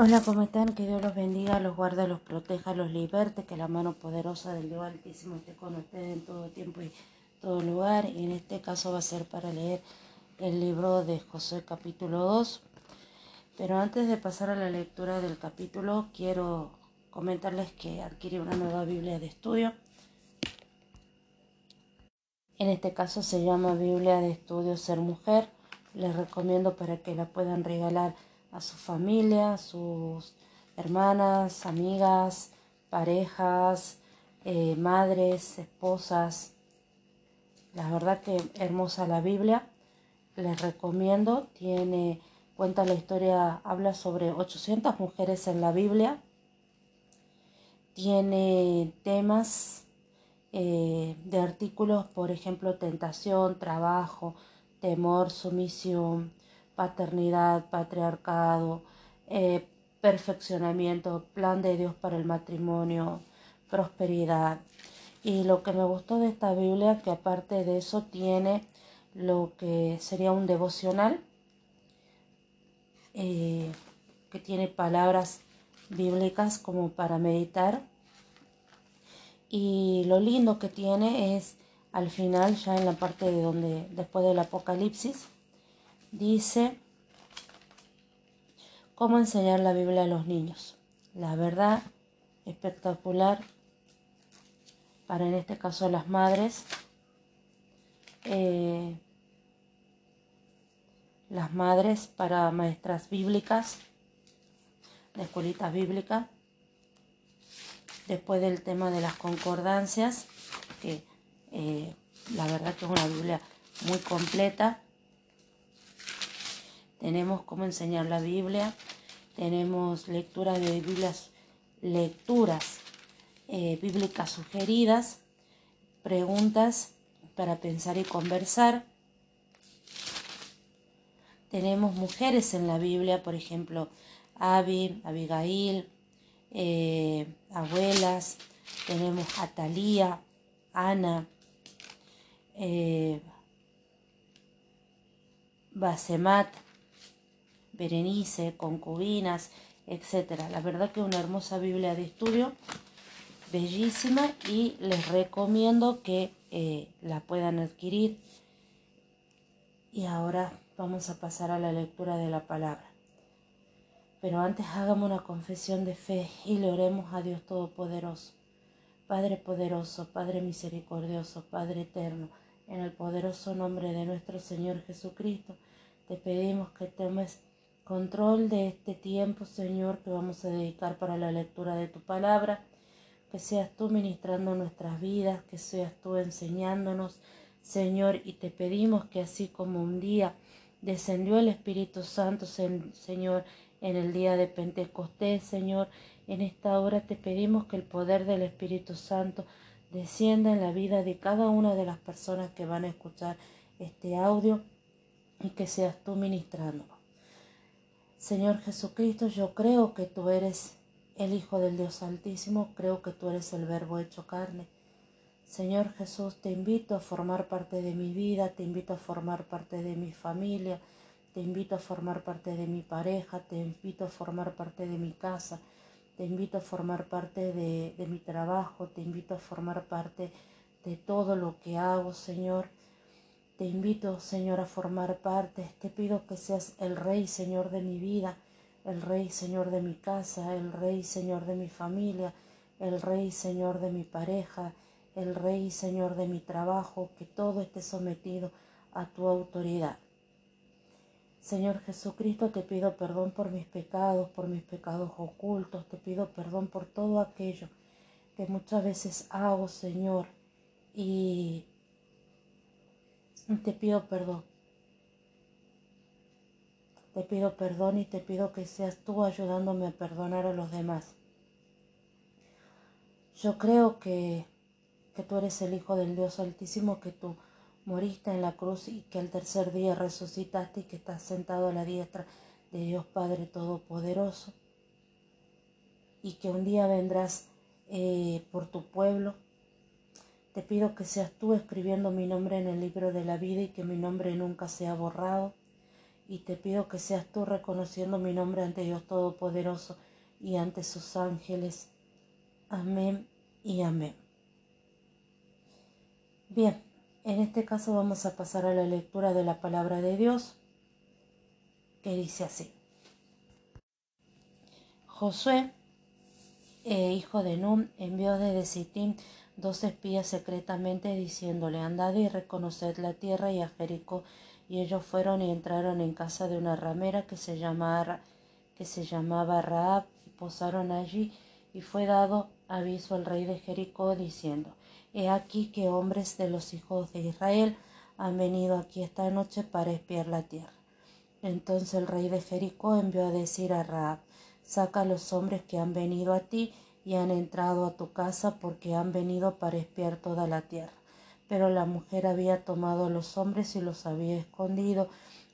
Hola, ¿cómo están? Que Dios los bendiga, los guarde, los proteja, los liberte, que la mano poderosa del Dios Altísimo esté con ustedes en todo tiempo y todo lugar. Y en este caso va a ser para leer el libro de José capítulo 2. Pero antes de pasar a la lectura del capítulo, quiero comentarles que adquirí una nueva Biblia de estudio. En este caso se llama Biblia de Estudio Ser Mujer. Les recomiendo para que la puedan regalar a su familia, a sus hermanas, amigas, parejas, eh, madres, esposas. La verdad que hermosa la Biblia. Les recomiendo. Tiene, cuenta la historia, habla sobre 800 mujeres en la Biblia. Tiene temas eh, de artículos, por ejemplo, tentación, trabajo, temor, sumisión, paternidad, patriarcado, eh, perfeccionamiento, plan de Dios para el matrimonio, prosperidad. Y lo que me gustó de esta Biblia, que aparte de eso tiene lo que sería un devocional, eh, que tiene palabras bíblicas como para meditar. Y lo lindo que tiene es al final, ya en la parte de donde, después del Apocalipsis, dice cómo enseñar la Biblia a los niños. La verdad, espectacular para en este caso las madres. Eh, las madres para maestras bíblicas, de escuelitas bíblicas. Después del tema de las concordancias, que eh, la verdad que es una Biblia muy completa tenemos cómo enseñar la Biblia, tenemos lectura de Biblias, lecturas eh, bíblicas sugeridas, preguntas para pensar y conversar. Tenemos mujeres en la Biblia, por ejemplo, Abi, Abigail, eh, abuelas, tenemos Atalía, Ana, eh, Basemat, Berenice, concubinas, etc. La verdad que una hermosa Biblia de estudio, bellísima y les recomiendo que eh, la puedan adquirir. Y ahora vamos a pasar a la lectura de la palabra. Pero antes hagamos una confesión de fe y le oremos a Dios Todopoderoso. Padre poderoso, Padre misericordioso, Padre eterno, en el poderoso nombre de nuestro Señor Jesucristo, te pedimos que tomes control de este tiempo, Señor, que vamos a dedicar para la lectura de tu palabra. Que seas tú ministrando nuestras vidas, que seas tú enseñándonos, Señor, y te pedimos que así como un día descendió el Espíritu Santo, Señor, en el día de Pentecostés, Señor, en esta hora te pedimos que el poder del Espíritu Santo descienda en la vida de cada una de las personas que van a escuchar este audio y que seas tú ministrándonos. Señor Jesucristo, yo creo que tú eres el Hijo del Dios Altísimo, creo que tú eres el Verbo hecho carne. Señor Jesús, te invito a formar parte de mi vida, te invito a formar parte de mi familia, te invito a formar parte de mi pareja, te invito a formar parte de mi casa, te invito a formar parte de, de mi trabajo, te invito a formar parte de todo lo que hago, Señor. Te invito, Señor, a formar parte. Te pido que seas el Rey, Señor, de mi vida, el Rey, Señor, de mi casa, el Rey, Señor, de mi familia, el Rey, Señor, de mi pareja, el Rey, Señor, de mi trabajo, que todo esté sometido a tu autoridad. Señor Jesucristo, te pido perdón por mis pecados, por mis pecados ocultos, te pido perdón por todo aquello que muchas veces hago, Señor, y te pido perdón. Te pido perdón y te pido que seas tú ayudándome a perdonar a los demás. Yo creo que, que tú eres el Hijo del Dios Altísimo, que tú moriste en la cruz y que al tercer día resucitaste y que estás sentado a la diestra de Dios Padre Todopoderoso y que un día vendrás eh, por tu pueblo te pido que seas tú escribiendo mi nombre en el libro de la vida y que mi nombre nunca sea borrado y te pido que seas tú reconociendo mi nombre ante Dios Todopoderoso y ante sus ángeles. Amén y amén. Bien, en este caso vamos a pasar a la lectura de la palabra de Dios, que dice así. Josué, eh, hijo de Num, envió desde Sittim dos espías secretamente diciéndole, andad y reconoced la tierra y a Jericó. Y ellos fueron y entraron en casa de una ramera que se llamaba, que se llamaba Raab y posaron allí y fue dado aviso al rey de Jericó diciendo, He aquí que hombres de los hijos de Israel han venido aquí esta noche para espiar la tierra. Entonces el rey de Jericó envió a decir a Raab, saca a los hombres que han venido a ti y han entrado a tu casa porque han venido para espiar toda la tierra. Pero la mujer había tomado a los hombres y los había escondido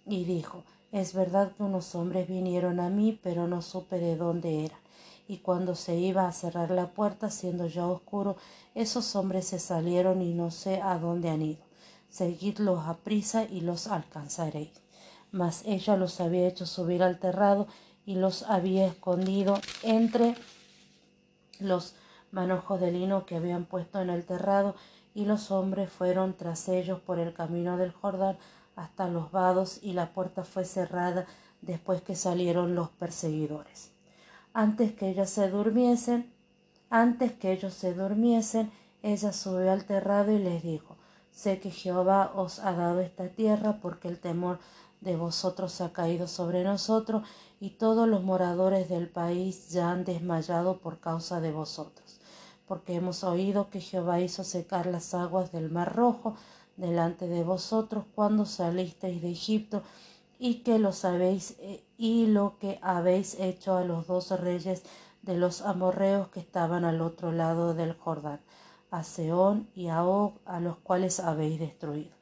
y dijo, es verdad que unos hombres vinieron a mí, pero no supe de dónde eran. Y cuando se iba a cerrar la puerta, siendo ya oscuro, esos hombres se salieron y no sé a dónde han ido. Seguidlos a prisa y los alcanzaréis. Mas ella los había hecho subir al terrado y los había escondido entre los manojos de lino que habían puesto en el terrado, y los hombres fueron tras ellos por el camino del Jordán hasta los vados, y la puerta fue cerrada después que salieron los perseguidores. Antes que ellas se durmiesen, antes que ellos se durmiesen, ella subió al terrado y les dijo, sé que Jehová os ha dado esta tierra porque el temor de vosotros ha caído sobre nosotros, y todos los moradores del país ya han desmayado por causa de vosotros, porque hemos oído que Jehová hizo secar las aguas del mar rojo delante de vosotros cuando salisteis de Egipto, y que lo sabéis eh, y lo que habéis hecho a los dos reyes de los amorreos que estaban al otro lado del Jordán, a Seón y a Og, a los cuales habéis destruido.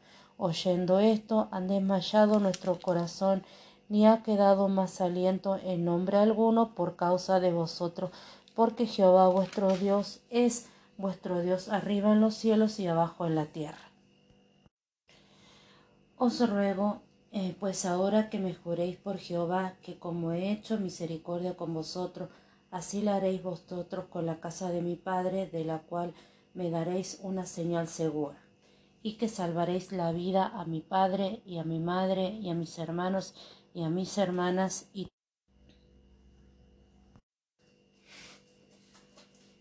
Oyendo esto, han desmayado nuestro corazón, ni ha quedado más aliento en nombre alguno por causa de vosotros, porque Jehová vuestro Dios es vuestro Dios arriba en los cielos y abajo en la tierra. Os ruego, eh, pues ahora que me juréis por Jehová, que como he hecho misericordia con vosotros, así la haréis vosotros con la casa de mi Padre, de la cual me daréis una señal segura y que salvaréis la vida a mi padre y a mi madre y a mis hermanos y a mis hermanas y,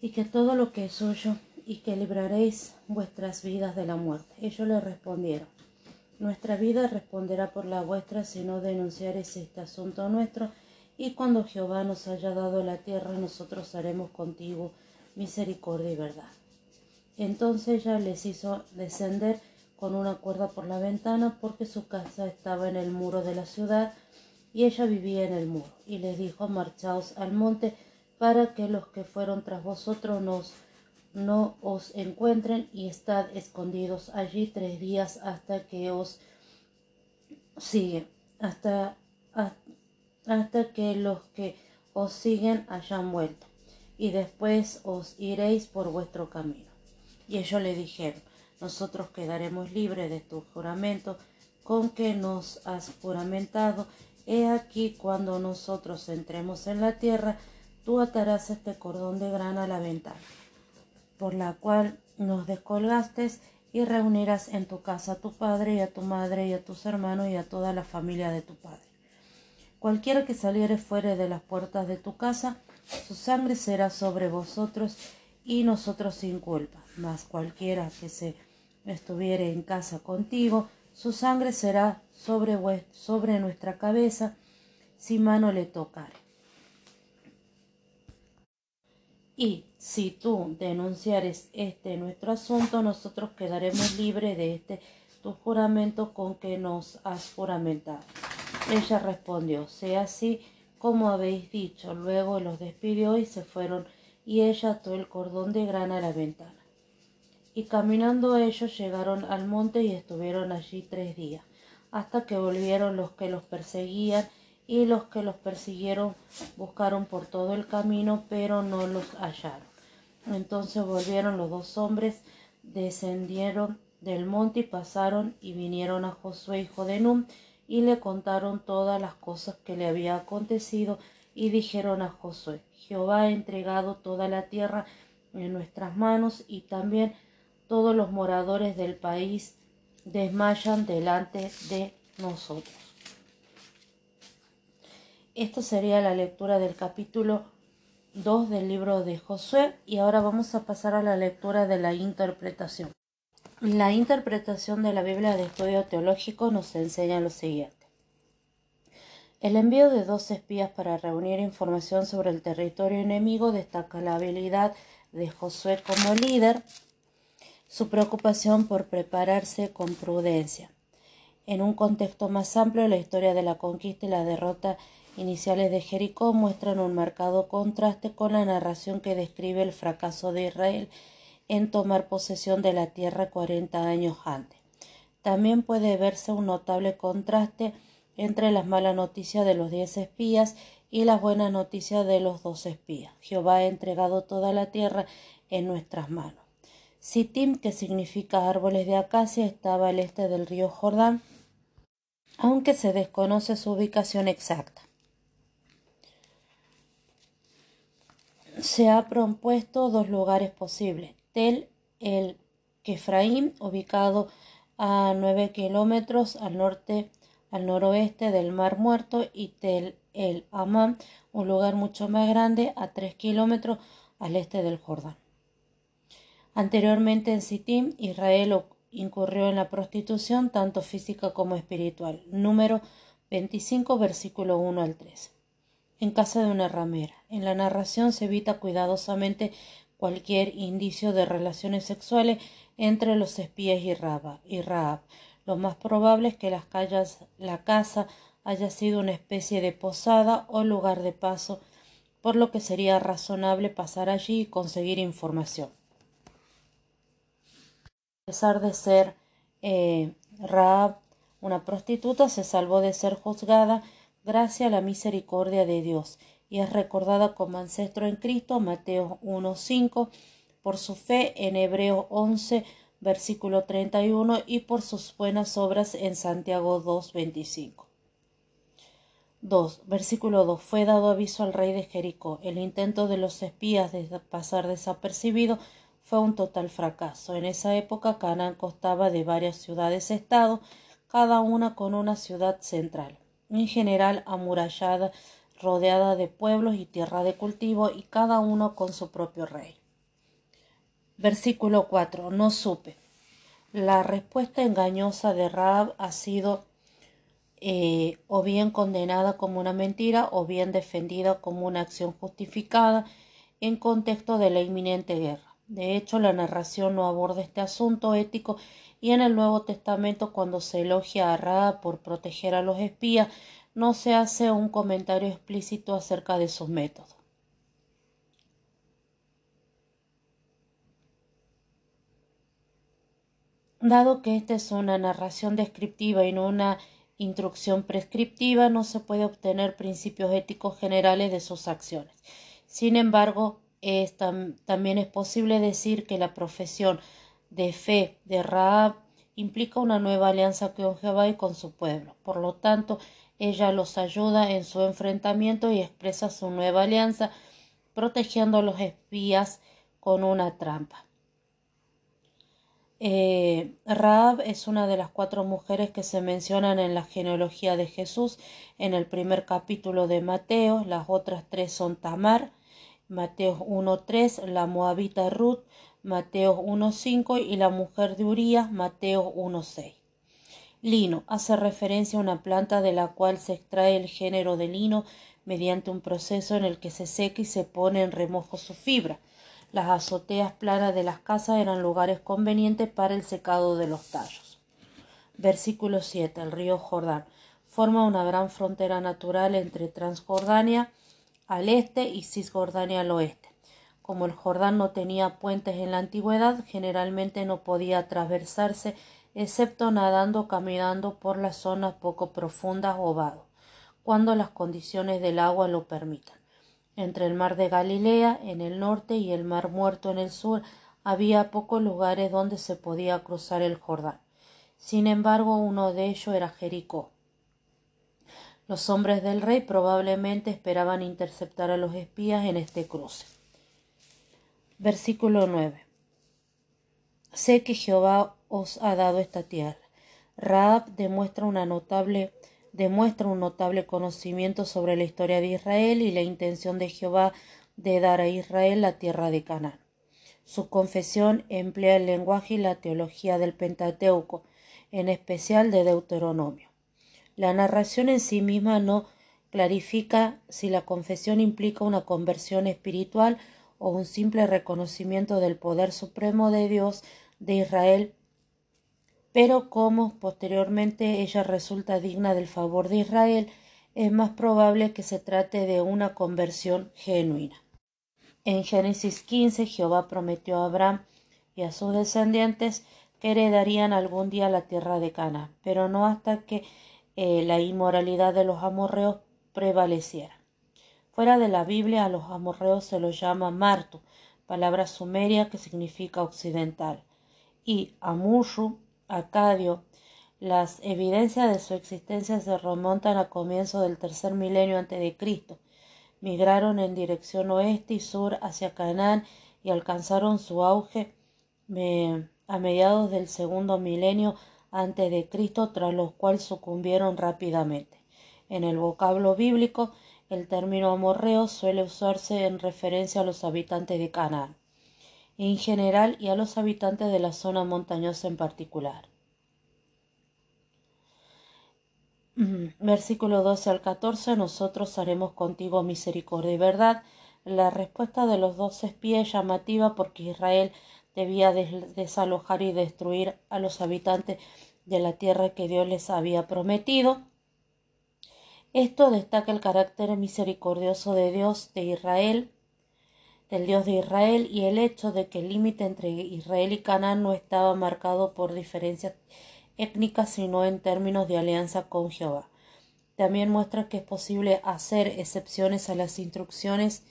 y que todo lo que es suyo y que libraréis vuestras vidas de la muerte. Ellos le respondieron, nuestra vida responderá por la vuestra si no denunciaréis este asunto nuestro, y cuando Jehová nos haya dado la tierra, nosotros haremos contigo misericordia y verdad. Entonces ella les hizo descender con una cuerda por la ventana porque su casa estaba en el muro de la ciudad y ella vivía en el muro. Y les dijo, marchaos al monte para que los que fueron tras vosotros no os encuentren y estad escondidos allí tres días hasta que os siguen, hasta, hasta que los que os siguen hayan vuelto, y después os iréis por vuestro camino. Y ellos le dijeron, nosotros quedaremos libres de tu juramento con que nos has juramentado. He aquí cuando nosotros entremos en la tierra, tú atarás este cordón de grana a la ventana, por la cual nos descolgaste y reunirás en tu casa a tu padre y a tu madre y a tus hermanos y a toda la familia de tu padre. Cualquiera que saliere fuera de las puertas de tu casa, su sangre será sobre vosotros y nosotros sin culpa. Mas cualquiera que se estuviere en casa contigo, su sangre será sobre, sobre nuestra cabeza si mano le tocare. Y si tú denunciares este nuestro asunto, nosotros quedaremos libres de este tu juramento con que nos has juramentado. Ella respondió, sea así como habéis dicho. Luego los despidió y se fueron y ella ató el cordón de grana a la ventana. Y caminando ellos llegaron al monte y estuvieron allí tres días, hasta que volvieron los que los perseguían, y los que los persiguieron buscaron por todo el camino, pero no los hallaron. Entonces volvieron los dos hombres, descendieron del monte y pasaron y vinieron a Josué hijo de Num, y le contaron todas las cosas que le había acontecido y dijeron a Josué, Jehová ha entregado toda la tierra en nuestras manos y también todos los moradores del país desmayan delante de nosotros. Esta sería la lectura del capítulo 2 del libro de Josué y ahora vamos a pasar a la lectura de la interpretación. La interpretación de la Biblia de estudio teológico nos enseña lo siguiente. El envío de dos espías para reunir información sobre el territorio enemigo destaca la habilidad de Josué como líder, su preocupación por prepararse con prudencia. En un contexto más amplio, la historia de la conquista y la derrota iniciales de Jericó muestran un marcado contraste con la narración que describe el fracaso de Israel en tomar posesión de la tierra cuarenta años antes. También puede verse un notable contraste entre las malas noticias de los diez espías y las buenas noticias de los dos espías. Jehová ha entregado toda la tierra en nuestras manos. Sittim, que significa árboles de acacia, estaba al este del río Jordán, aunque se desconoce su ubicación exacta. se ha propuesto dos lugares posibles. Tel el Kefraim, ubicado a nueve kilómetros al norte al noroeste del Mar Muerto, y Tel el Amán, un lugar mucho más grande a tres kilómetros al este del Jordán. Anteriormente en Sittim, Israel incurrió en la prostitución tanto física como espiritual. Número 25, versículo 1 al 13 en casa de una ramera. En la narración se evita cuidadosamente cualquier indicio de relaciones sexuales entre los espías y Rahab. Lo más probable es que las calles, la casa haya sido una especie de posada o lugar de paso, por lo que sería razonable pasar allí y conseguir información. A pesar de ser eh, Rahab una prostituta, se salvó de ser juzgada gracia a la misericordia de Dios, y es recordada como ancestro en Cristo, Mateo 1.5, por su fe en Hebreo 11, versículo 31, y por sus buenas obras en Santiago 2.25. 2. Versículo 2. Fue dado aviso al rey de Jericó. El intento de los espías de pasar desapercibido fue un total fracaso. En esa época Canaán constaba de varias ciudades-estado, cada una con una ciudad central en general amurallada, rodeada de pueblos y tierra de cultivo, y cada uno con su propio rey. Versículo 4. No supe. La respuesta engañosa de Raab ha sido eh, o bien condenada como una mentira o bien defendida como una acción justificada en contexto de la inminente guerra. De hecho, la narración no aborda este asunto ético y en el Nuevo Testamento cuando se elogia a Raab por proteger a los espías, no se hace un comentario explícito acerca de sus métodos. Dado que esta es una narración descriptiva y no una instrucción prescriptiva, no se puede obtener principios éticos generales de sus acciones. Sin embargo, también es posible decir que la profesión de fe de Raab implica una nueva alianza con Jehová y con su pueblo. Por lo tanto, ella los ayuda en su enfrentamiento y expresa su nueva alianza, protegiendo a los espías con una trampa. Eh, Raab es una de las cuatro mujeres que se mencionan en la genealogía de Jesús en el primer capítulo de Mateo. Las otras tres son Tamar, Mateo 1.3, la moabita Ruth, Mateo 1.5 y la mujer de Urías, Mateo 1.6. Lino hace referencia a una planta de la cual se extrae el género de lino mediante un proceso en el que se seca y se pone en remojo su fibra. Las azoteas planas de las casas eran lugares convenientes para el secado de los tallos. Versículo 7. El río Jordán forma una gran frontera natural entre Transjordania al este y Cisjordania al oeste. Como el Jordán no tenía puentes en la antigüedad, generalmente no podía atravesarse excepto nadando o caminando por las zonas poco profundas o vados, cuando las condiciones del agua lo permitan. Entre el mar de Galilea en el norte y el mar muerto en el sur había pocos lugares donde se podía cruzar el Jordán. Sin embargo, uno de ellos era Jericó. Los hombres del rey probablemente esperaban interceptar a los espías en este cruce. Versículo 9. Sé que Jehová os ha dado esta tierra. Raab demuestra una notable demuestra un notable conocimiento sobre la historia de Israel y la intención de Jehová de dar a Israel la tierra de Canaán. Su confesión emplea el lenguaje y la teología del Pentateuco, en especial de Deuteronomio. La narración en sí misma no clarifica si la confesión implica una conversión espiritual o un simple reconocimiento del poder supremo de Dios de Israel pero como posteriormente ella resulta digna del favor de Israel, es más probable que se trate de una conversión genuina. En Génesis 15 Jehová prometió a Abraham y a sus descendientes que heredarían algún día la tierra de Cana, pero no hasta que eh, la inmoralidad de los amorreos prevaleciera. Fuera de la Biblia a los amorreos se los llama Martu, palabra sumeria que significa occidental, y Amurru acadio. Las evidencias de su existencia se remontan a comienzo del tercer milenio antes de Cristo. Migraron en dirección oeste y sur hacia Canaán y alcanzaron su auge a mediados del segundo milenio antes de Cristo, tras lo cual sucumbieron rápidamente. En el vocablo bíblico, el término amorreo suele usarse en referencia a los habitantes de Canaán en general y a los habitantes de la zona montañosa en particular. Mm, versículo 12 al 14 Nosotros haremos contigo misericordia y verdad. La respuesta de los dos espías es llamativa porque Israel debía desalojar y destruir a los habitantes de la tierra que Dios les había prometido. Esto destaca el carácter misericordioso de Dios de Israel del Dios de Israel y el hecho de que el límite entre Israel y Canaán no estaba marcado por diferencias étnicas sino en términos de alianza con Jehová. También muestra que es posible hacer excepciones a las instrucciones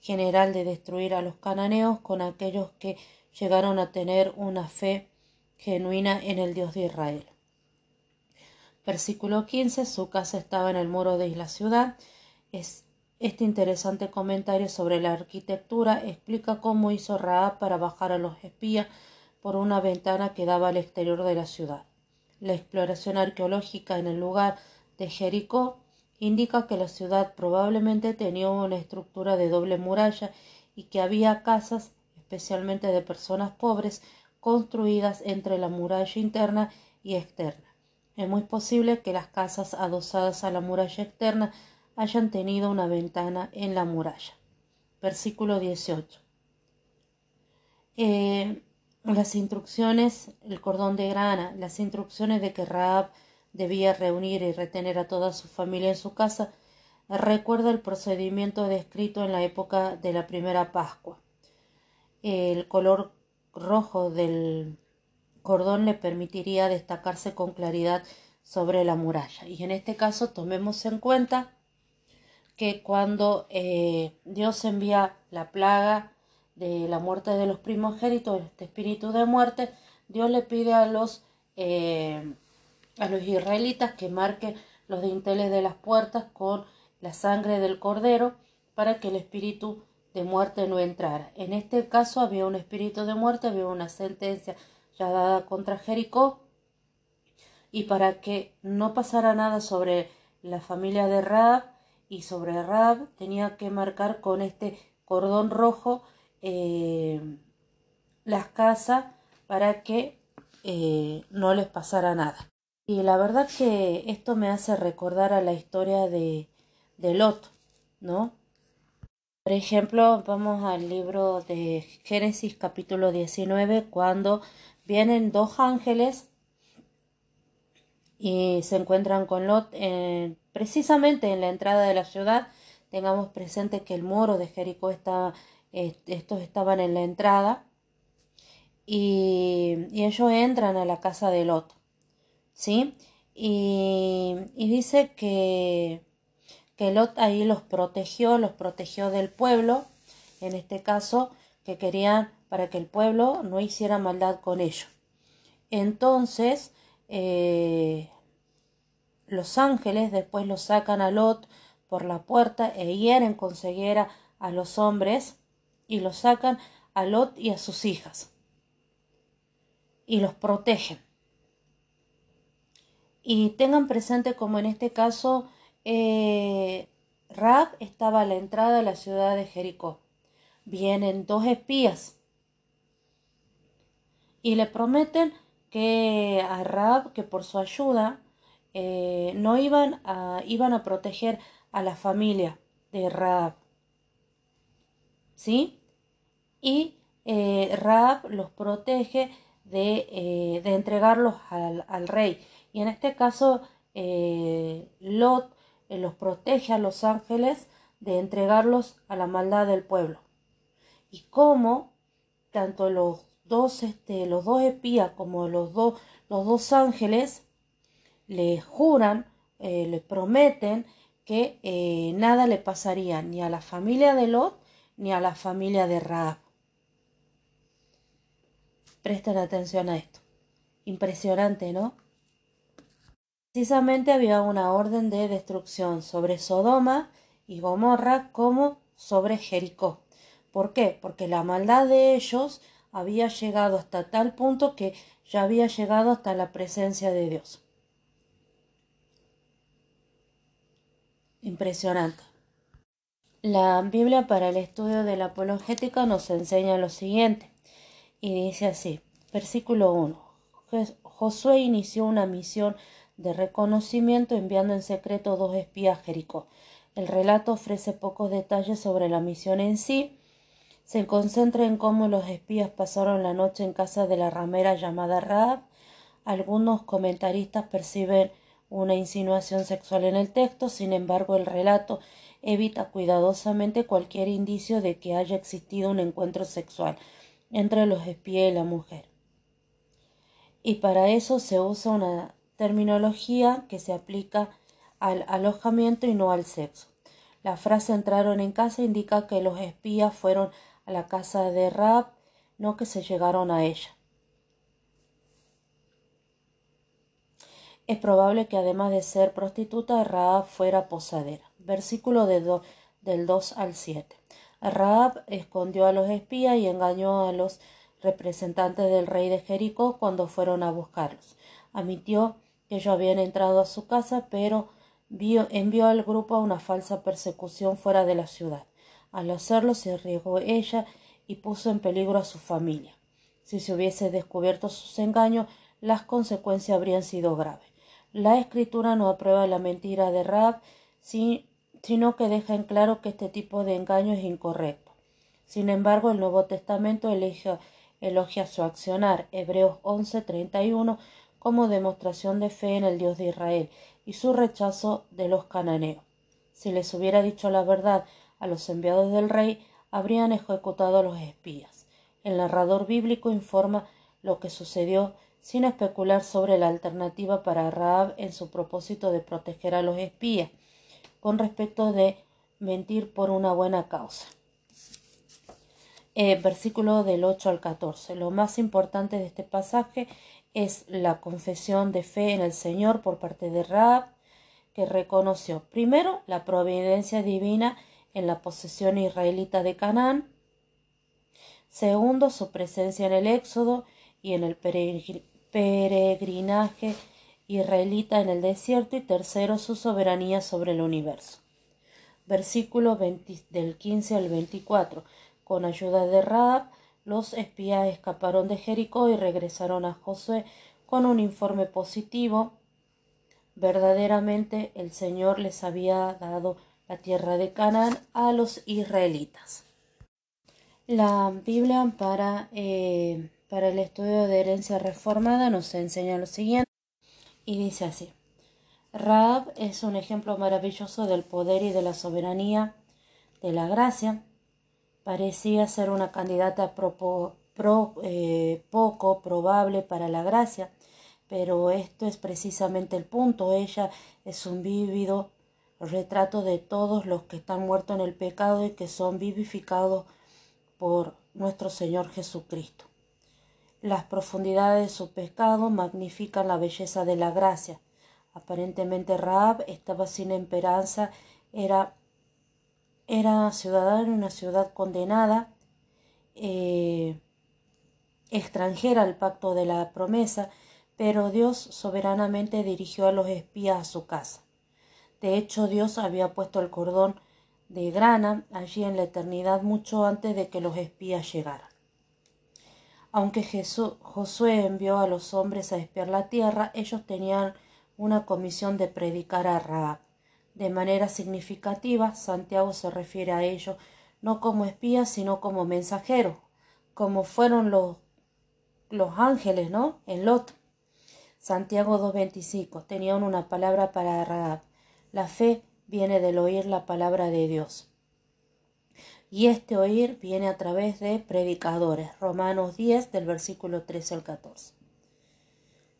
general de destruir a los cananeos con aquellos que llegaron a tener una fe genuina en el Dios de Israel. Versículo 15. Su casa estaba en el muro de la ciudad. Este interesante comentario sobre la arquitectura explica cómo hizo Raab para bajar a los espías por una ventana que daba al exterior de la ciudad. La exploración arqueológica en el lugar de Jericó indica que la ciudad probablemente tenía una estructura de doble muralla y que había casas, especialmente de personas pobres, construidas entre la muralla interna y externa. Es muy posible que las casas adosadas a la muralla externa hayan tenido una ventana en la muralla. Versículo 18. Eh, las instrucciones, el cordón de grana, las instrucciones de que Raab debía reunir y retener a toda su familia en su casa, recuerda el procedimiento descrito en la época de la primera Pascua. El color rojo del cordón le permitiría destacarse con claridad sobre la muralla. Y en este caso tomemos en cuenta que cuando eh, Dios envía la plaga de la muerte de los primogénitos, este espíritu de muerte, Dios le pide a los, eh, a los israelitas que marquen los dinteles de las puertas con la sangre del cordero para que el espíritu de muerte no entrara. En este caso había un espíritu de muerte, había una sentencia ya dada contra Jericó y para que no pasara nada sobre la familia de Raab, y sobre Rab tenía que marcar con este cordón rojo eh, las casas para que eh, no les pasara nada. Y la verdad que esto me hace recordar a la historia de, de Lot, ¿no? Por ejemplo, vamos al libro de Génesis capítulo 19, cuando vienen dos ángeles y se encuentran con Lot en precisamente en la entrada de la ciudad. Tengamos presente que el muro de Jericó estaba, estos estaban en la entrada y, ellos entran a la casa de Lot, ¿sí? Y, dice que, que Lot ahí los protegió, los protegió del pueblo, en este caso, que querían para que el pueblo no hiciera maldad con ellos. Entonces, eh, los ángeles después lo sacan a Lot por la puerta e hieren con ceguera a los hombres y los sacan a Lot y a sus hijas y los protegen. Y tengan presente como en este caso eh, Rab estaba a la entrada de la ciudad de Jericó. Vienen dos espías y le prometen que a Rab, que por su ayuda, eh, no iban a, iban a proteger a la familia de Rab. ¿Sí? Y eh, Rab los protege de, eh, de entregarlos al, al, rey. Y en este caso, Lot los protege a los ángeles de entregarlos a la maldad del pueblo. Y como tanto los dos, este, los dos espías como los los dos ángeles le juran, eh, le prometen que eh, nada le pasaría ni a la familia de Lot ni a la familia de Raab. Presten atención a esto. Impresionante, ¿no? Precisamente había una orden de destrucción sobre Sodoma y Gomorra como sobre Jericó. ¿Por qué? Porque la maldad de ellos había llegado hasta tal punto que ya había llegado hasta la presencia de Dios. Impresionante. La Biblia para el estudio de la apologética nos enseña lo siguiente y dice así, versículo 1. Josué inició una misión de reconocimiento enviando en secreto dos espías a Jericó. El relato ofrece pocos detalles sobre la misión en sí. Se concentra en cómo los espías pasaron la noche en casa de la ramera llamada Raab. Algunos comentaristas perciben una insinuación sexual en el texto, sin embargo el relato evita cuidadosamente cualquier indicio de que haya existido un encuentro sexual entre los espías y la mujer. Y para eso se usa una terminología que se aplica al alojamiento y no al sexo. La frase entraron en casa indica que los espías fueron a la casa de Rab, no que se llegaron a ella. Es probable que además de ser prostituta, Raab fuera posadera. Versículo de del 2 al 7. Raab escondió a los espías y engañó a los representantes del rey de Jericó cuando fueron a buscarlos. Admitió que ellos habían entrado a su casa, pero envió al grupo a una falsa persecución fuera de la ciudad. Al hacerlo se arriesgó ella y puso en peligro a su familia. Si se hubiese descubierto sus engaños, las consecuencias habrían sido graves. La escritura no aprueba la mentira de Rab, sino que deja en claro que este tipo de engaño es incorrecto. Sin embargo, el Nuevo Testamento elogia, su accionar. Hebreos 11:31 como demostración de fe en el Dios de Israel y su rechazo de los cananeos. Si les hubiera dicho la verdad a los enviados del rey, habrían ejecutado a los espías. El narrador bíblico informa lo que sucedió sin especular sobre la alternativa para Raab en su propósito de proteger a los espías, con respecto de mentir por una buena causa. Eh, versículo del 8 al 14. Lo más importante de este pasaje es la confesión de fe en el Señor por parte de Raab, que reconoció primero la providencia divina en la posesión israelita de Canaán, segundo su presencia en el Éxodo y en el peregrinaje israelita en el desierto y tercero su soberanía sobre el universo. Versículo del 15 al 24. Con ayuda de Raab, los espías escaparon de Jericó y regresaron a Josué con un informe positivo. Verdaderamente el Señor les había dado la tierra de Canaán a los israelitas. La Biblia para, eh, para el estudio de herencia reformada nos enseña lo siguiente y dice así. Raab es un ejemplo maravilloso del poder y de la soberanía de la gracia parecía ser una candidata eh, poco probable para la gracia, pero esto es precisamente el punto. Ella es un vívido retrato de todos los que están muertos en el pecado y que son vivificados por nuestro Señor Jesucristo. Las profundidades de su pecado magnifican la belleza de la gracia. Aparentemente Raab estaba sin esperanza, era, era ciudadana en una ciudad condenada, eh, extranjera al pacto de la promesa, pero Dios soberanamente dirigió a los espías a su casa. De hecho, Dios había puesto el cordón de grana allí en la eternidad mucho antes de que los espías llegaran. Aunque Josué envió a los hombres a espiar la tierra, ellos tenían una comisión de predicar a Raab. De manera significativa, Santiago se refiere a ellos no como espías, sino como mensajeros, como fueron los, los ángeles, ¿no? En Lot. Santiago 2.25 tenían una palabra para Raab. La fe viene del oír la palabra de Dios. Y este oír viene a través de predicadores. Romanos 10 del versículo 13 al 14.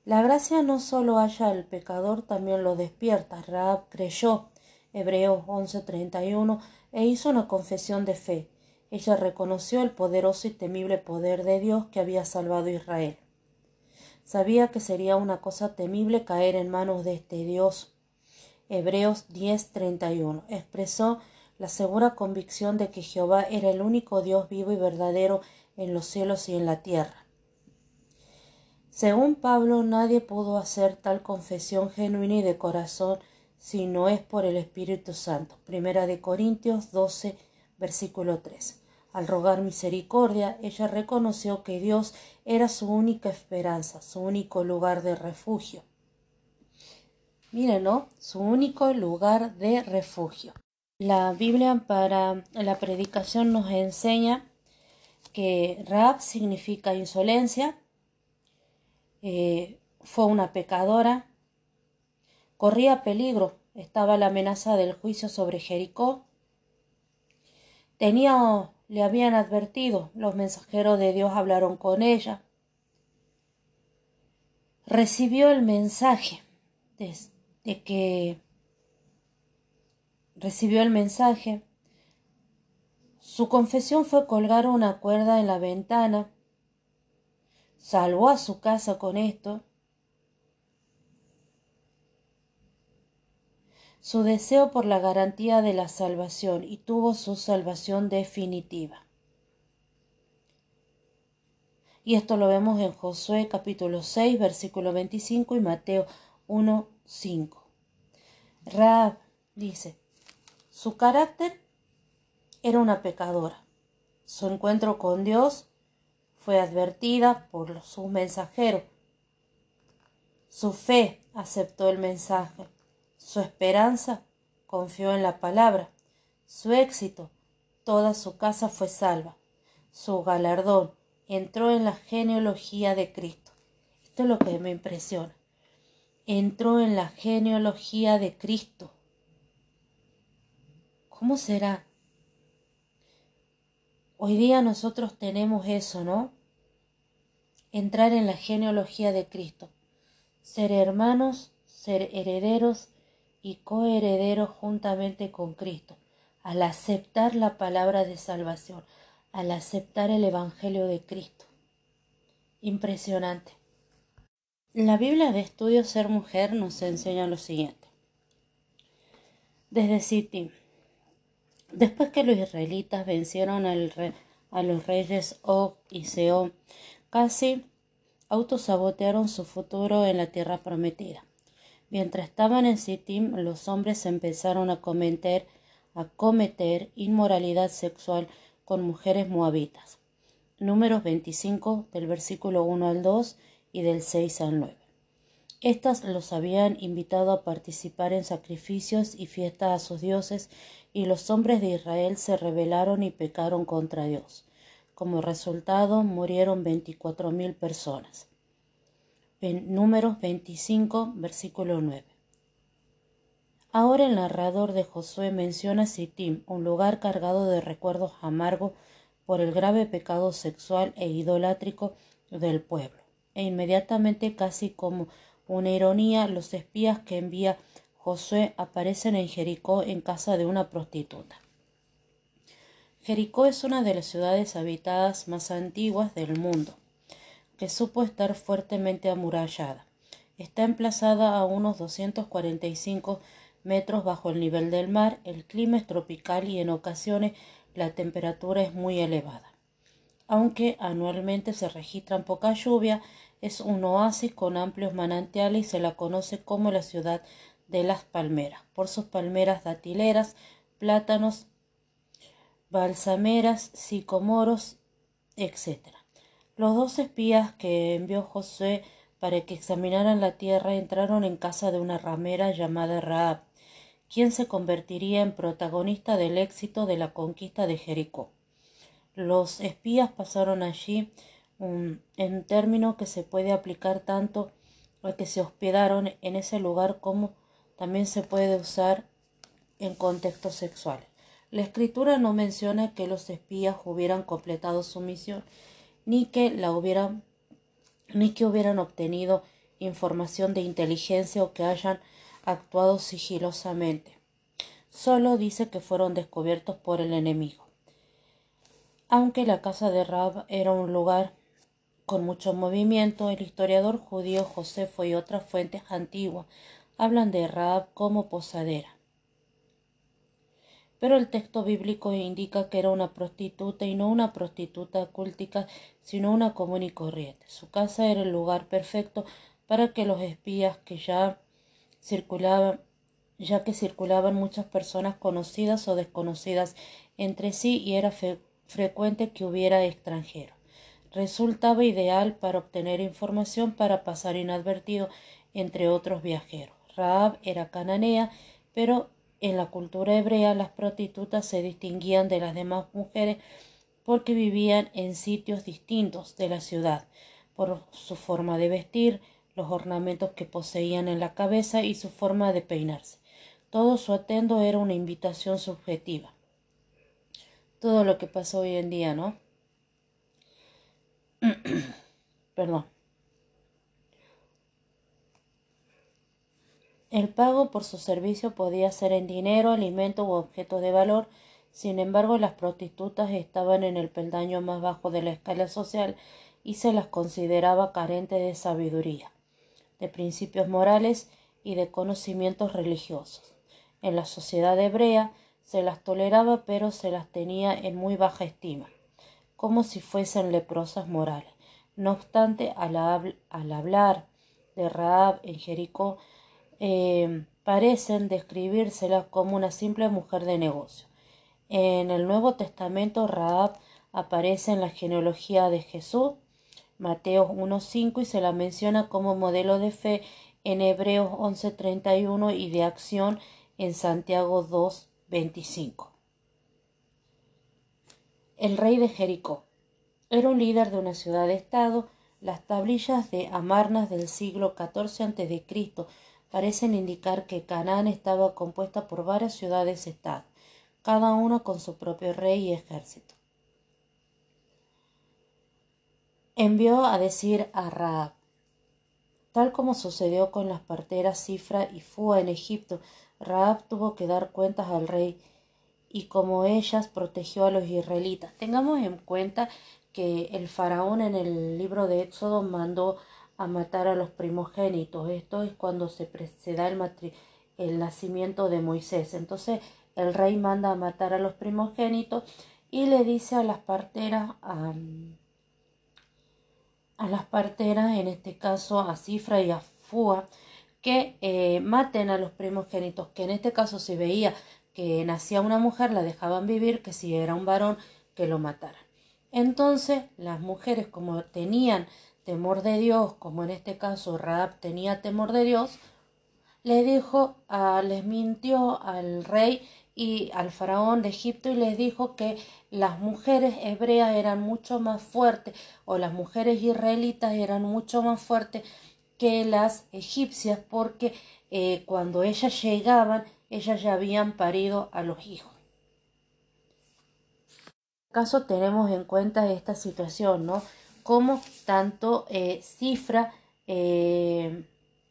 La gracia no solo halla al pecador, también lo despierta. Raab creyó, Hebreos 11:31, e hizo una confesión de fe. Ella reconoció el poderoso y temible poder de Dios que había salvado a Israel. Sabía que sería una cosa temible caer en manos de este Dios. Hebreos 10:31 expresó la segura convicción de que Jehová era el único Dios vivo y verdadero en los cielos y en la tierra. Según Pablo, nadie pudo hacer tal confesión genuina y de corazón si no es por el Espíritu Santo. Primera de Corintios 12, versículo 3. Al rogar misericordia, ella reconoció que Dios era su única esperanza, su único lugar de refugio. Mírenlo, su único lugar de refugio. La Biblia para la predicación nos enseña que Raab significa insolencia, eh, fue una pecadora, corría peligro, estaba la amenaza del juicio sobre Jericó, tenía, le habían advertido, los mensajeros de Dios hablaron con ella, recibió el mensaje de, de que recibió el mensaje. Su confesión fue colgar una cuerda en la ventana salvó a su casa con esto. Su deseo por la garantía de la salvación y tuvo su salvación definitiva. Y esto lo vemos en Josué capítulo 6, versículo 25 y Mateo 1, 5. Raab dice, su carácter era una pecadora. Su encuentro con Dios fue advertida por su mensajero. Su fe aceptó el mensaje. Su esperanza confió en la palabra. Su éxito, toda su casa fue salva. Su galardón entró en la genealogía de Cristo. Esto es lo que me impresiona. Entró en la genealogía de Cristo. ¿Cómo será? Hoy día nosotros tenemos eso, ¿no? entrar en la genealogía de Cristo, ser hermanos, ser herederos y coherederos juntamente con Cristo, al aceptar la palabra de salvación, al aceptar el Evangelio de Cristo. Impresionante. La Biblia de Estudio Ser Mujer nos enseña lo siguiente. Desde Sittim, después que los israelitas vencieron a los reyes Og y Seón casi autosabotearon su futuro en la tierra prometida. Mientras estaban en Sittim, los hombres empezaron a cometer, a cometer inmoralidad sexual con mujeres moabitas. Números 25 del versículo 1 al 2 y del 6 al 9. Estas los habían invitado a participar en sacrificios y fiestas a sus dioses, y los hombres de Israel se rebelaron y pecaron contra Dios. Como resultado, murieron veinticuatro mil personas. Números 25, versículo 9. Ahora el narrador de Josué menciona Sittim, un lugar cargado de recuerdos amargos por el grave pecado sexual e idolátrico del pueblo. E inmediatamente, casi como una ironía, los espías que envía Josué aparecen en Jericó en casa de una prostituta. Jericó es una de las ciudades habitadas más antiguas del mundo, que supo estar fuertemente amurallada. Está emplazada a unos 245 metros bajo el nivel del mar, el clima es tropical y en ocasiones la temperatura es muy elevada. Aunque anualmente se registran poca lluvia, es un oasis con amplios manantiales y se la conoce como la ciudad de las palmeras, por sus palmeras datileras, plátanos, balsameras, sicomoros, etc. Los dos espías que envió José para que examinaran la tierra entraron en casa de una ramera llamada Raab, quien se convertiría en protagonista del éxito de la conquista de Jericó. Los espías pasaron allí un, en término que se puede aplicar tanto a que se hospedaron en ese lugar como también se puede usar en contextos sexuales. La escritura no menciona que los espías hubieran completado su misión, ni que la hubieran, ni que hubieran obtenido información de inteligencia o que hayan actuado sigilosamente. Solo dice que fueron descubiertos por el enemigo. Aunque la casa de Rab era un lugar con mucho movimiento, el historiador judío Josefo y otras fuentes antiguas hablan de Raab como posadera. Pero el texto bíblico indica que era una prostituta y no una prostituta cultica, sino una común y corriente. Su casa era el lugar perfecto para que los espías que ya circulaban, ya que circulaban muchas personas conocidas o desconocidas entre sí y era frecuente que hubiera extranjeros. Resultaba ideal para obtener información para pasar inadvertido entre otros viajeros. Raab era cananea, pero en la cultura hebrea las prostitutas se distinguían de las demás mujeres porque vivían en sitios distintos de la ciudad, por su forma de vestir, los ornamentos que poseían en la cabeza y su forma de peinarse. Todo su atendo era una invitación subjetiva. Todo lo que pasa hoy en día, ¿no? Perdón. El pago por su servicio podía ser en dinero, alimento u objetos de valor. Sin embargo, las prostitutas estaban en el peldaño más bajo de la escala social y se las consideraba carentes de sabiduría, de principios morales y de conocimientos religiosos. En la sociedad hebrea se las toleraba, pero se las tenía en muy baja estima, como si fuesen leprosas morales. No obstante, al, hablar de Raab en Jericó, eh, parecen describírsela como una simple mujer de negocio. En el Nuevo Testamento, Raab aparece en la genealogía de Jesús, Mateo 1.5, y se la menciona como modelo de fe en Hebreos 11.31 y de acción en Santiago 2.25. El rey de Jericó era un líder de una ciudad-estado. Las tablillas de Amarnas del siglo XIV a.C parecen indicar que Canaán estaba compuesta por varias ciudades-estado, cada una con su propio rey y ejército. Envió a decir a Raab, tal como sucedió con las parteras Cifra y Fua en Egipto, Raab tuvo que dar cuentas al rey y como ellas protegió a los israelitas. Tengamos en cuenta que el faraón en el libro de Éxodo mandó a matar a los primogénitos. Esto es cuando se, da el, nacimiento de Moisés. Entonces el rey manda a matar a los primogénitos y le dice a las parteras, a, las parteras, en este caso a Cifra y a Fua, que eh, maten a los primogénitos, que en este caso si veía que nacía una mujer la dejaban vivir, que si era un varón que lo matara. Entonces las mujeres como tenían temor de Dios, como en este caso Raab tenía temor de Dios, le dijo, les mintió al rey y al faraón de Egipto y les dijo que las mujeres hebreas eran mucho más fuertes o las mujeres israelitas eran mucho más fuertes que las egipcias porque eh, cuando ellas llegaban ellas ya habían parido a los hijos. Caso tenemos en cuenta esta situación, ¿no? como tanto eh, cifra, eh,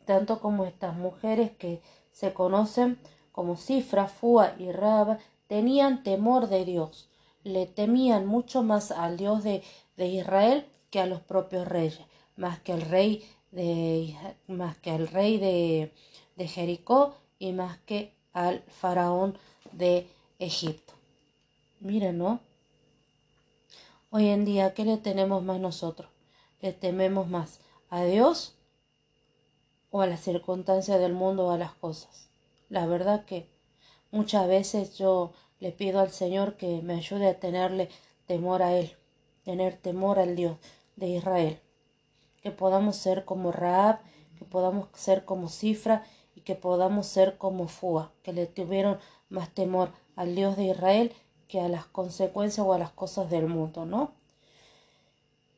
tanto como estas mujeres que se conocen como Cifra, Fua y Rab, tenían temor de Dios, le temían mucho más al Dios de, Israel que a los propios reyes, más que al rey de, más que al rey de, de Jericó y más que al faraón de Egipto. Miren, ¿no? Hoy en día, ¿qué le tenemos más nosotros? ¿Le tememos más a Dios o a las circunstancias del mundo o a las cosas? La verdad que muchas veces yo le pido al Señor que me ayude a tenerle temor a Él, tener temor al Dios de Israel, que podamos ser como Raab, que podamos ser como Cifra y que podamos ser como Fua, que le tuvieron más temor al Dios de Israel que a las consecuencias o a las cosas del mundo, ¿no?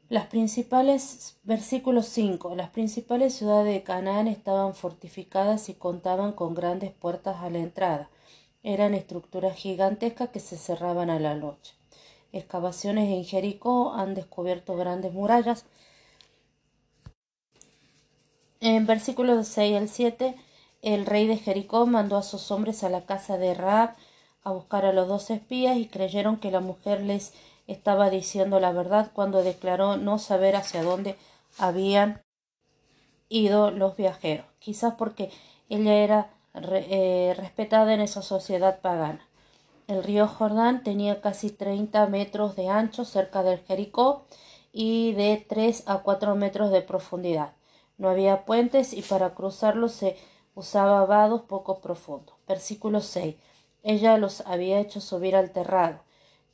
Las principales, versículo 5, las principales ciudades de Canaán estaban fortificadas y contaban con grandes puertas a la entrada. Eran estructuras gigantescas que se cerraban a la noche. Excavaciones en Jericó han descubierto grandes murallas. En versículos 6 al 7, el rey de Jericó mandó a sus hombres a la casa de Raab a buscar a los dos espías y creyeron que la mujer les estaba diciendo la verdad cuando declaró no saber hacia dónde habían ido los viajeros, quizás porque ella era eh, respetada en esa sociedad pagana. El río Jordán tenía casi 30 metros de ancho cerca del Jericó y de 3 a 4 metros de profundidad. No había puentes y para cruzarlo se usaba vados poco profundos. Versículo 6. Ella los había hecho subir al terrado.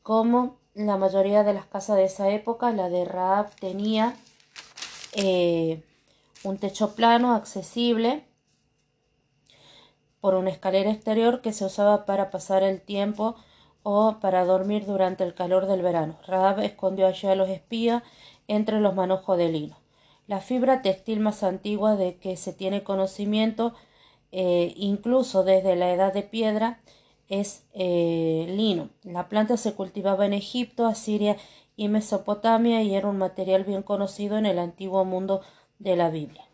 Como la mayoría de las casas de esa época, la de Raab tenía eh, un techo plano, accesible, por una escalera exterior que se usaba para pasar el tiempo o para dormir durante el calor del verano. Raab escondió allí a los espías entre los manojos de lino. La fibra textil más antigua de que se tiene conocimiento, eh, incluso desde la edad de piedra, es eh, lino. La planta se cultivaba en Egipto, Asiria y Mesopotamia y era un material bien conocido en el antiguo mundo de la Biblia.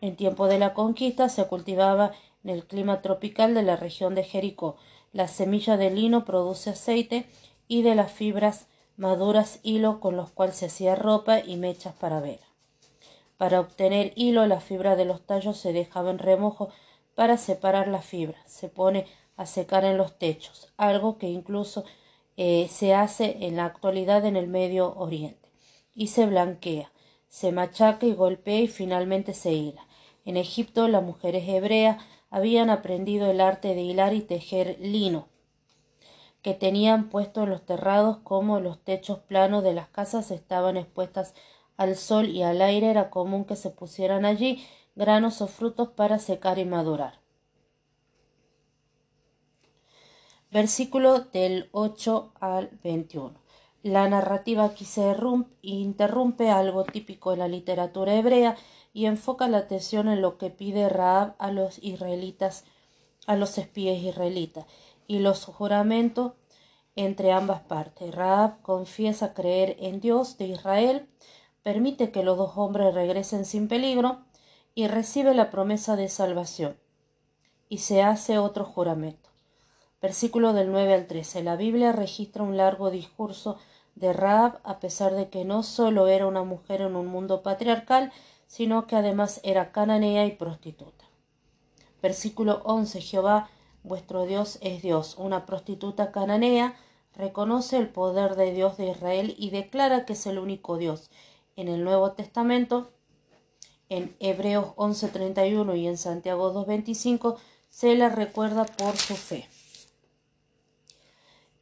En tiempo de la conquista se cultivaba en el clima tropical de la región de Jericó. La semilla de lino produce aceite y de las fibras maduras hilo con los cuales se hacía ropa y mechas para vela. Para obtener hilo, la fibra de los tallos se dejaba en remojo para separar la fibra. Se pone a secar en los techos, algo que incluso eh, se hace en la actualidad en el Medio Oriente, y se blanquea, se machaca y golpea y finalmente se hila. En Egipto las mujeres hebreas habían aprendido el arte de hilar y tejer lino, que tenían puesto en los terrados como los techos planos de las casas estaban expuestas al sol y al aire era común que se pusieran allí granos o frutos para secar y madurar. Versículo del 8 al 21. La narrativa aquí se interrumpe algo típico de la literatura hebrea y enfoca la atención en lo que pide Raab a los israelitas, a los espías israelitas, y los juramentos entre ambas partes. Raab confiesa creer en Dios de Israel, permite que los dos hombres regresen sin peligro y recibe la promesa de salvación. Y se hace otro juramento. Versículo del 9 al 13. La Biblia registra un largo discurso de Raab, a pesar de que no solo era una mujer en un mundo patriarcal, sino que además era cananea y prostituta. Versículo 11. Jehová, vuestro Dios, es Dios. Una prostituta cananea reconoce el poder de Dios de Israel y declara que es el único Dios. En el Nuevo Testamento, en Hebreos 11:31 y en Santiago 2:25, se la recuerda por su fe.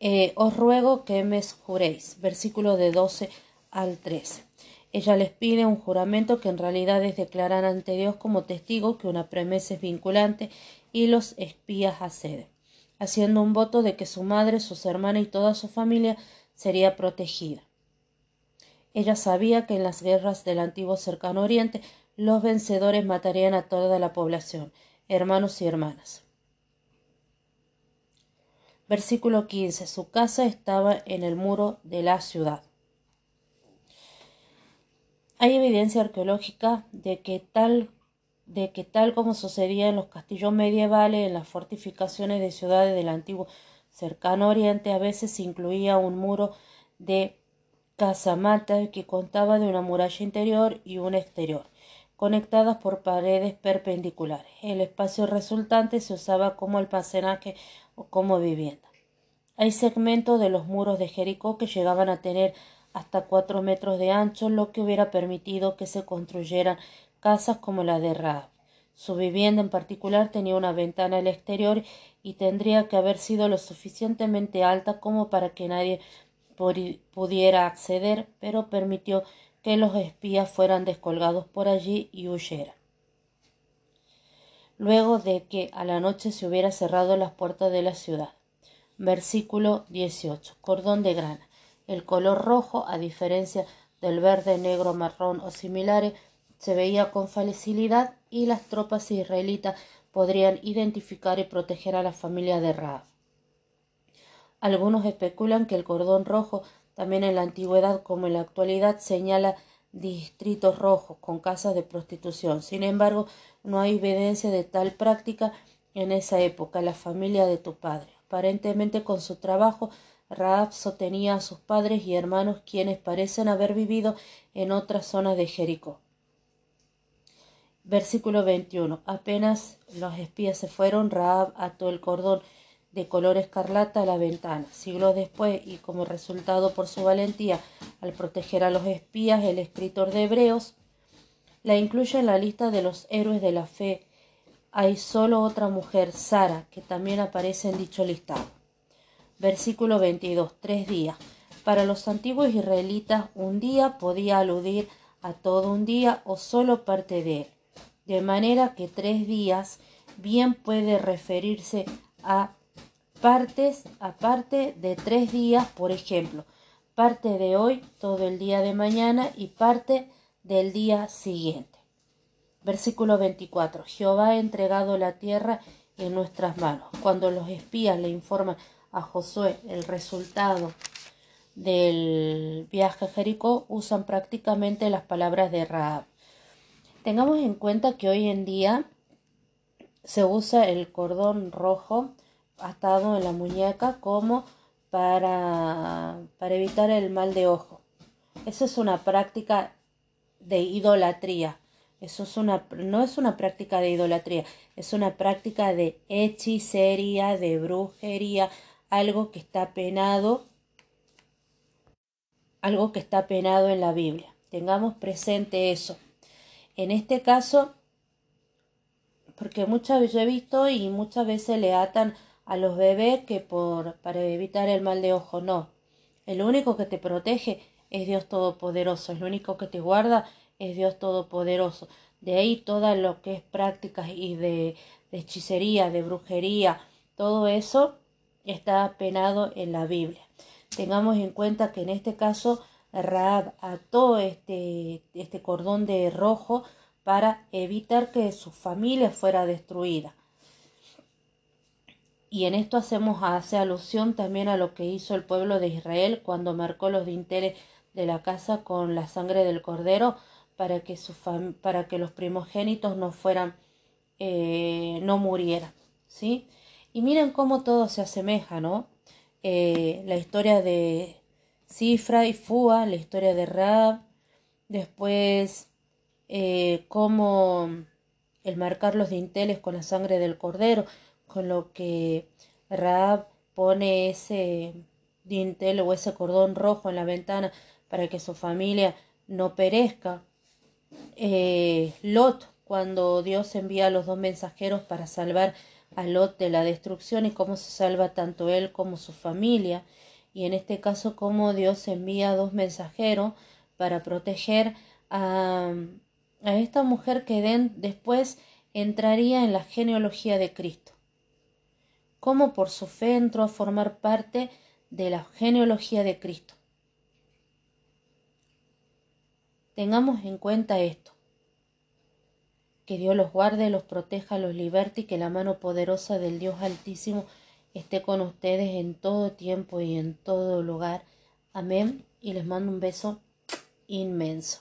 Eh, os ruego que me juréis. Versículo de 12 al 13. Ella les pide un juramento que en realidad es declarar ante Dios como testigo que una promesa es vinculante y los espías acceden, haciendo un voto de que su madre, sus hermanas y toda su familia sería protegida. Ella sabía que en las guerras del antiguo cercano oriente los vencedores matarían a toda la población, hermanos y hermanas. Versículo 15. Su casa estaba en el muro de la ciudad. Hay evidencia arqueológica de que tal de que tal como sucedía en los castillos medievales, en las fortificaciones de ciudades del antiguo cercano oriente, a veces incluía un muro de casamata que contaba de una muralla interior y una exterior, conectadas por paredes perpendiculares. El espacio resultante se usaba como almacenaje como vivienda. Hay segmentos de los muros de Jericó que llegaban a tener hasta cuatro metros de ancho, lo que hubiera permitido que se construyeran casas como la de Raab. Su vivienda en particular tenía una ventana al exterior y tendría que haber sido lo suficientemente alta como para que nadie pudiera acceder, pero permitió que los espías fueran descolgados por allí y huyeran. Luego de que a la noche se hubiera cerrado las puertas de la ciudad. Versículo 18. Cordón de grana. El color rojo, a diferencia del verde, negro, marrón o similares, se veía con facilidad y las tropas israelitas podrían identificar y proteger a la familia de Raab. Algunos especulan que el cordón rojo, también en la antigüedad como en la actualidad, señala distritos rojos con casas de prostitución. Sin embargo, no hay evidencia de tal práctica en esa época. La familia de tu padre. Aparentemente con su trabajo, Raab sostenía a sus padres y hermanos quienes parecen haber vivido en otras zonas de Jericó. Versículo 21. Apenas los espías se fueron, Raab ató el cordón de color escarlata a la ventana. Siglos después, y como resultado por su valentía al proteger a los espías, el escritor de Hebreos la incluye en la lista de los héroes de la fe. Hay solo otra mujer, Sara, que también aparece en dicho listado. Versículo 22. Tres días. Para los antiguos israelitas, un día podía aludir a todo un día o solo parte de él de manera que tres días bien puede referirse a partes aparte de tres días, por ejemplo, parte de hoy, todo el día de mañana y parte del día siguiente. Versículo 24. Jehová ha entregado la tierra en nuestras manos. Cuando los espías le informan a Josué el resultado del viaje a Jericó, usan prácticamente las palabras de Raab. Tengamos en cuenta que hoy en día se usa el cordón rojo atado en la muñeca como para, para evitar el mal de ojo. Eso es una práctica de idolatría. Eso es una, no es una práctica de idolatría, es una práctica de hechicería, de brujería, algo que está penado, algo que está penado en la Biblia. Tengamos presente eso. En este caso, porque muchas veces he visto y muchas veces le atan a los bebés que por para evitar el mal de ojo no. El único que te protege es Dios Todopoderoso, el único que te guarda es Dios Todopoderoso. De ahí todas lo que es prácticas y de, de hechicería, de brujería, todo eso está penado en la Biblia. Tengamos en cuenta que en este caso Raab ató este, este cordón de rojo para evitar que su familia fuera destruida. Y en esto hacemos hace alusión también a lo que hizo el pueblo de Israel cuando marcó los dinteles de la casa con la sangre del cordero para que, para que los primogénitos no fueran, eh, no murieran. ¿sí? Y miren cómo todo se asemeja, ¿no? Eh, la historia de, Cifra y Fua, la historia de Raab, después eh, cómo el marcar los dinteles con la sangre del cordero, con lo que Raab pone ese dintel o ese cordón rojo en la ventana para que su familia no perezca. Eh, Lot, cuando Dios envía a los dos mensajeros para salvar a Lot de la destrucción y cómo se salva tanto él como su familia y en este caso cómo Dios envía dos mensajeros para proteger a, a esta mujer que después entraría en la genealogía de Cristo. Cómo por su fe entró a formar parte de la genealogía de Cristo. Tengamos en cuenta esto. Que Dios los guarde, los proteja, los liberte y que la mano poderosa del Dios Altísimo esté con ustedes en todo tiempo y en todo lugar. Amén. Y les mando un beso inmenso.